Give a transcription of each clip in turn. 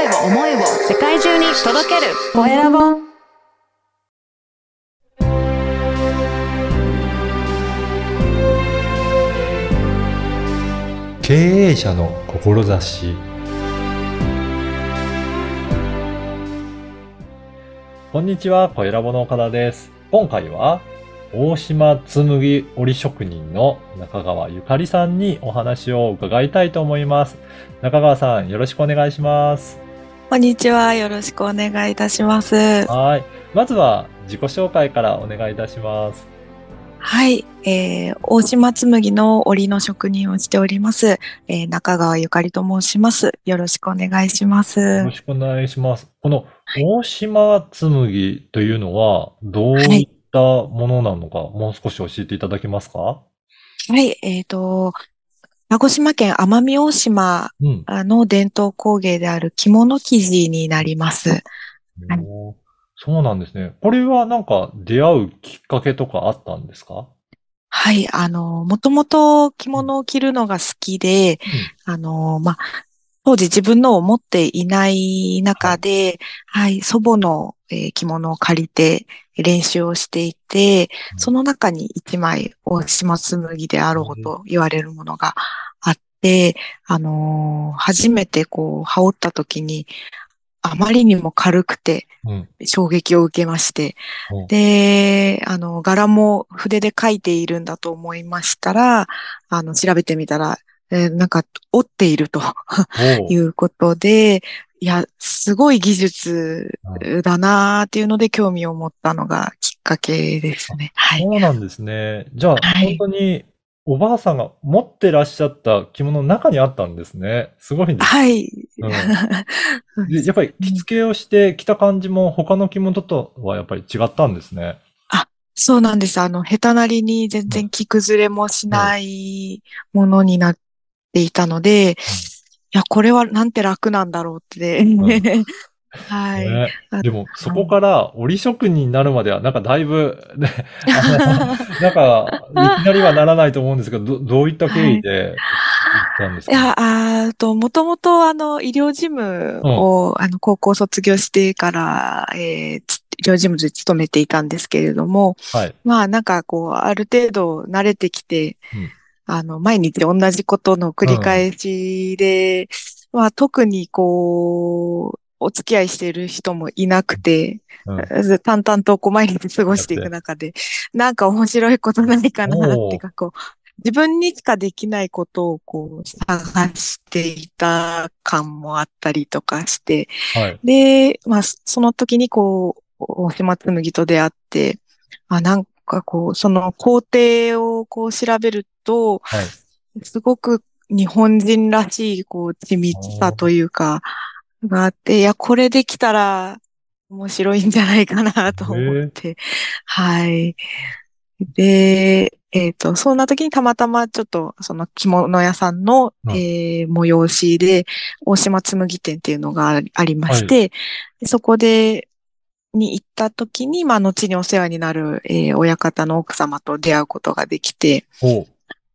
声を思いを世界中に届けるコエラボ経営者の志こんにちは、コエラボの岡田です。今回は、大島紬織職人の中川ゆかりさんにお話を伺いたいと思います。中川さん、よろしくお願いします。こんにちは。よろしくお願いいたします。はい。まずは、自己紹介からお願いいたします。はい。えー、大島紬の織の職人をしております。えー、中川ゆかりと申します。よろしくお願いします。よろしくお願いします。この大島紬というのは、どういったものなのか、もう少し教えていただけますか？はい。えっ、と、鹿児島県奄美大島うん。の伝統工芸である着物生地になります。そうなんですね。これはなんか出会うきっかけとかあったんですか？はい。あの、もともと着物を着るのが好きで、あの、まあ、当時自分のを持っていない中で、はい、祖母の、えー着物を借りて練習をしていて、うんその中に一枚大島紬であろうと言われるものがあって、あのー初めてこう、羽織った時に、あまりにも軽くてうん。衝撃を受けましてうん、で、あの、柄も筆で描いているんだと思いましたら、あの、調べてみたら、えーなんか、折っているということで、いや、すごい技術だなーっていうので興味を持ったのがきっかけですね。はい。そうなんですね。じゃあ、はい本当におばあさんが持ってらっしゃった着物の中にあったんですね。すごいです。はい。うん でやっぱり着付けをして着た感じも他の着物とはやっぱり違ったんですね。そうなんです。あの、下手なりに全然着崩れもしないものになっていたので、いや、これはなんて楽なんだろうって。はい。ね。あでも、そこから織職人になるまでは、なんかだいぶ、ね、なんか、いきなりはならないと思うんですけど、どどういった経緯で行ったんですか、いや、あーと、もともと、あの、医療事務を、あの、高校卒業してから、えーつ医療事務で勤めていたんですけれども、はい。まあ、なんか、こう、ある程度慣れてきて、うん。あの、毎日同じことの繰り返しで、まあ、特に、こう、お付き合いしている人もいなくて、うん淡々とこう毎日過ごしていく中で、なんか面白いことないかなってか、こう、自分にしかできないことをこう探していた感もあったりとかして、はい。で、まあ、その時にこう、大島紬と出会って、あ、なんかこう、その工程をこう調べると、はい。すごく日本人らしい、こう、緻密さというか、があって、いや、これできたら面白いんじゃないかなと思って、はい。で、えっ、と、そんな時にたまたまちょっと、その着物屋さんの、うん。えー催しで、大島紬店っていうのがあありまして、でそこで、に行った時に、まあ、後にお世話になる、えー親方の奥様と出会うことができて、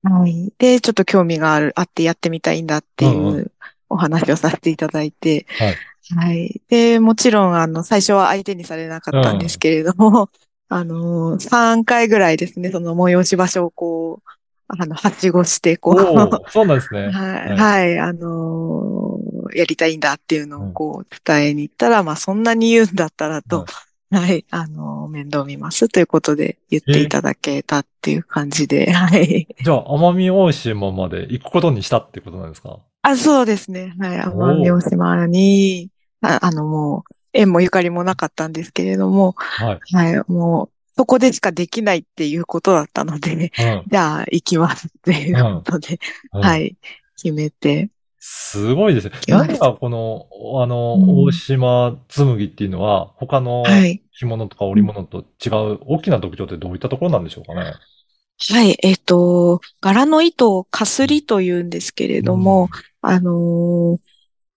はい。で、ちょっと興味がある、あってやってみたいんだっていうお話をさせていただいて、はい。はい。で、もちろん、あの、最初は相手にされなかったんですけれども、あの、3回ぐらいですね、その催し場所をこう、あの、はしごして、こう、そうなんですね。はい、はい。はい、あのーやりたいんだっていうのをこう伝えに行ったら、まあそんなに言うんだったらと、はい、あのー面倒見ますということで言っていただけたっていう感じで、はい。じゃあ、奄美大島まで行くことにしたってことなんですか？あ、そうですね。はい、奄美大島に、ああのもう、縁もゆかりもなかったんですけれども、はい。はい、もう、そこでしかできないっていうことだったので、うん。じゃあ行きますっていうことで、うんはい、決めて、すごいですね。きました何がこの、あの、うん大島紬っていうのは、他のはい。着物とか織物と違う大きな特徴ってどういったところなんでしょうかね？はい、えっと、柄の糸をかすりと言うんですけれども、あのー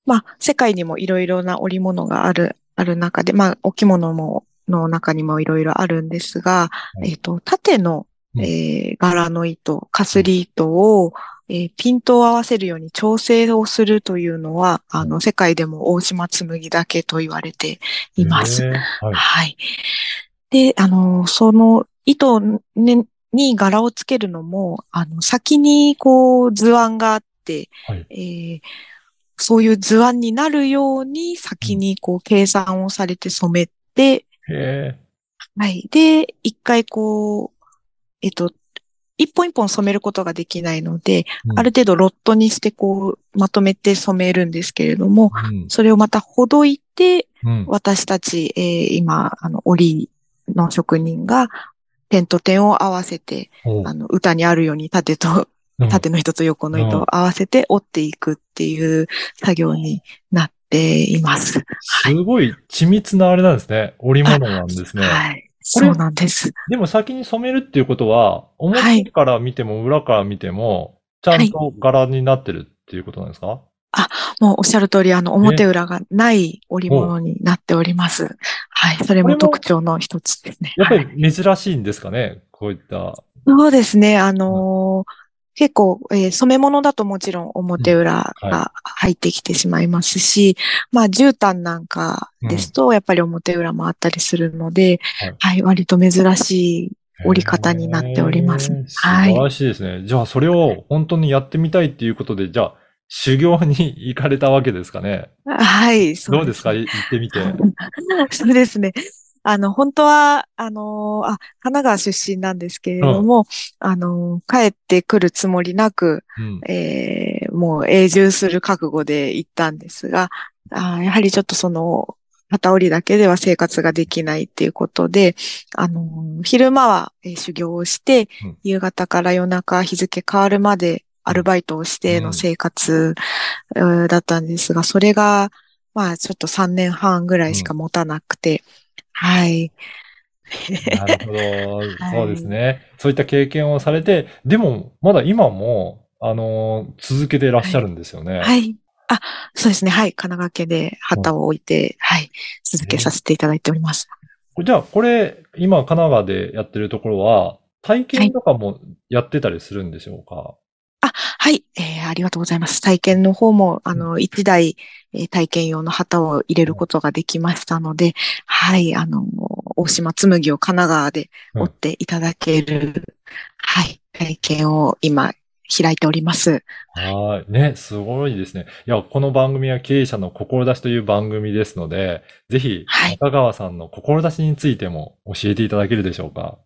まあ、世界にもいろいろな織物がある、ある中で、まあ、お着物も、の中にもいろいろあるんですが、いえっと、縦のうんえー柄の糸、かすり糸を、えーピントを合わせるように調整をするというのは、あの、世界でも大島紬だけと言われています。はい。はい。で、あの、その糸にに柄をつけるのも、あの、先にこう図案があって、はいえーそういう図案になるように先にこう計算をされて染めて、へはい。で、一回こう、えっと、一本一本染めることができないので、うんある程度ロットにしてこう、まとめて染めるんですけれども、うん。それをまたほどいて、うん。私たち、えー今、あの、織の職人が、点と点を合わせて、あの、歌にあるように縦と、うん縦の糸と横の糸を合わせて折っていくっていう作業になっています。すごい緻密なあれなんですね。織物なんですね。はい。そうなんです。でも先に染めるっていうことは、はい表から見ても裏から見ても、ちゃんと柄になってるっていうことなんですか、もうおっしゃる通り、あの、表裏がない織物になっております。はい。それも特徴の一つですね。やっぱはいり珍しいんですかね？こういった。そうですね。あのー結構、えー染め物だともちろん表裏うんが入ってきてしまいますし、まあ、絨毯なんかですと、やっぱり表裏もあったりするので、はいはい、割と珍しい織り方になっておりますはい晴らしいですね。じゃあそれを本当にやってみたいっていうことで、じゃあ修行に行かれたわけですかね。はい、そどうですか？い行ってみて。そうですね。あの、本当は、あの、あ、神奈川出身なんですけれども、あの、帰ってくるつもりなく、うん。えーもう永住する覚悟で行ったんですが、あーやはりちょっとその、旗織りだけでは生活ができないっていうことで、あの、昼間はえー修行をして、うん夕方から夜中日付変わるまでアルバイトをしての生活、えーだったんですが、それが、まあちょっと3年半ぐらいしか持たなくて、はい。なるほど。はいそうですね。そういった経験をされて、でも、まだ今も、あのー続けていらっしゃるんですよね。はい。あ、そうですね。はい。神奈川県で旗を置いて、はい。続けさせていただいております。じゃあ、これ、今、神奈川でやってるところは、体験とかもやってたりするんでしょうか、はい、えーありがとうございます。体験の方も、あの、一台、えー体験用の旗を入れることができましたので、はい、あの、大島紬を神奈川でうん折っていただける、はい、体験を今、開いております。はい。ね、すごいですね。いや、この番組は経営者の志という番組ですので、ぜひ、はい中川さんの志についても教えていただけるでしょうか？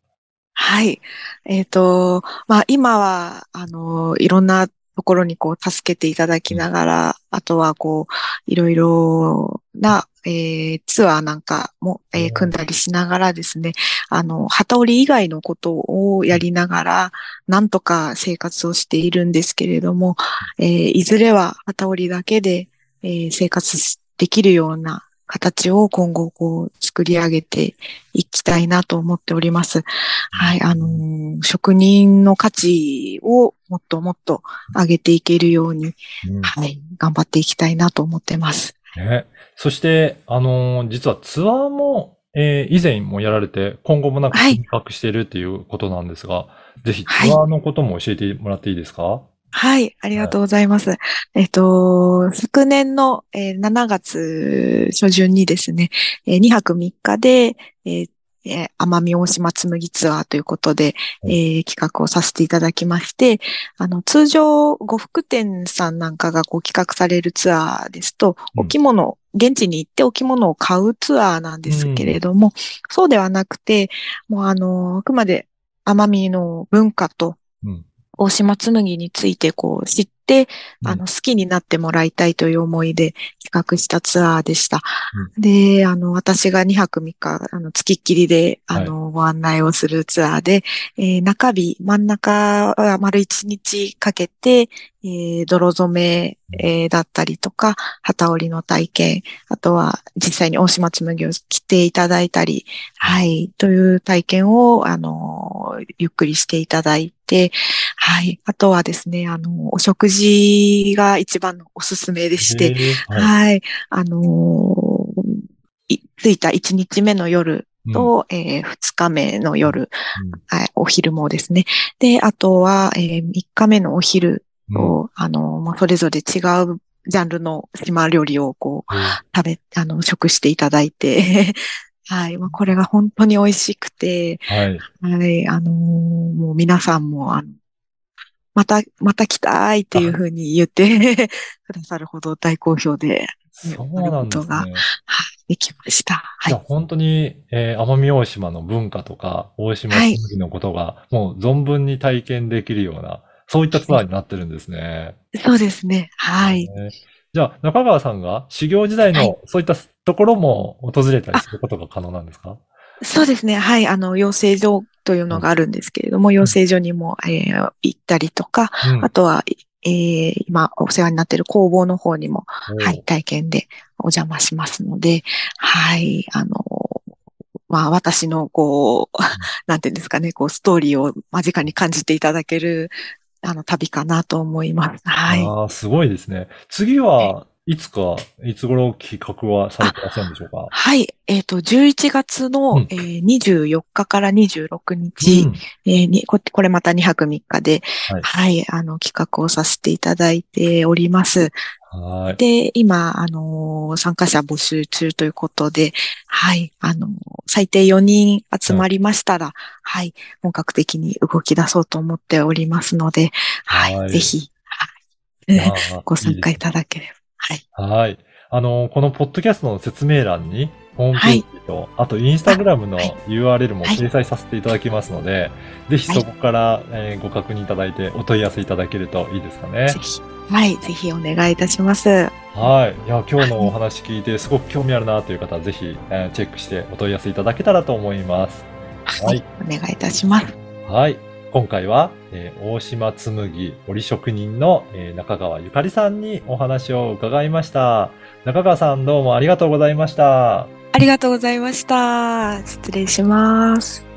はい。えっ、と、まあ、今は、あの、いろんなところにこう、助けていただきながら、あとはこう、いろいろな、えーツアーなんかも、えーうん。組んだりしながらですね、あの、旗織り以外のことをやりながら、なんとか生活をしているんですけれども、えーいずれは旗織りだけで、えー生活できるような形を今後こう作り上げていきたいなと思っております。はい、あのー職人の価値をもっともっと上げていけるように、うんはい、頑張っていきたいなと思ってます。ね。そして、あのー実はツアーも、えー以前もやられて、今後もなんかはい計画しているっていうことなんですが、ぜひツはいアーのことも教えてもらっていいですか？はい、ありがとうございます。えっと、昨年の、えー7月初旬にですね、えー2泊3日で、えーえー奄美大島紬ツアーということで、うんえー企画をさせていただきまして、あの、通常、呉服店さんなんかがこう企画されるツアーですと、うん。お着物、現地に行ってお着物を買うツアーなんですけれども、そうではなくて、もうあの、あくまで奄美の文化とうん、大島紬についてこう知って、うん。あの、好きになってもらいたいという思いで企画したツアーでした。うで、あの、私が2泊3日、あの、付きっきりで、あの、ご案内をするツアーで、えー中日、真ん中は丸1日かけて、えー泥染め、えーだったりとか、旗織りの体験、あとは実際に大島紬を着ていただいたり、はい、という体験を、あの、ゆっくりしていただいて、はい、あとはですね、あの、お食事が一番のおすすめでして、えーはい。はい。あのーい着いた1日目の夜と、えー2日目の夜、うんはいお昼もですね。で、あとは、えー3日目のお昼うんを、あの、まあ、それぞれ違うジャンルの島料理をこう、食べ、あの、食していただいて、はい。まあ、これが本当に美味しくて、はい。はい。あのーもう皆さんも、あの、また、また来たいっていうふうに言って くださるほど大好評で、そうなんですね。はい、できました。はいじゃあ。本当に、えー奄美大島の文化とか、大島はい紬のことが、もう存分に体験できるような、そういったツアーになってるんですね。そうですね。はい。ねじゃあ、中川さんが修行時代はい。のそういったところも訪れたりすることが可能なんですか？そうですね。はい。あの、養成所というのがあるんですけれども、養成所にも、えー行ったりとか、うん。あとは、えー今お世話になっている工房の方にも、はい、体験でお邪魔しますので、はい、あの、まあ私のこう、なんていうんですかね、こうストーリーを間近に感じていただける、あの旅かなと思います。はい。ああ、すごいですね。次はいつか、いつ頃企画はされてらっしゃるんでしょうか？はい。えっ、と、11月の、うんえー24日から26日、うんえーにこ、これまた2泊3日で、ははいい、あの、企画をさせていただいております。はい。で、今、あのー参加者募集中ということで、はい、あのー最低4人集まりましたら、はい、本格的に動き出そうと思っておりますので、はい、はいぜひ、はい ご参加いいただければ。はい。ですはい。あの、このポッドキャストの説明欄に、ホームページと、あとインスタグラムのはい URL もはい掲載させていただきますので、ぜひそこから、えーご確認いただいてお問い合わせいただけるといいですかねぜ。ひ、はい、ぜひお願いいたします。はい。いや、今日のお話聞いてすごく興味あるなという方は、ぜひ、えーチェックしてお問い合わせいただけたらと思います。ははいい、お願いいたします。はい。今回は、えー大島紬織職人の、えー中川ゆかりさんにお話を伺いました。中川さんどうもありがとうございました。ありがとうございました。失礼します。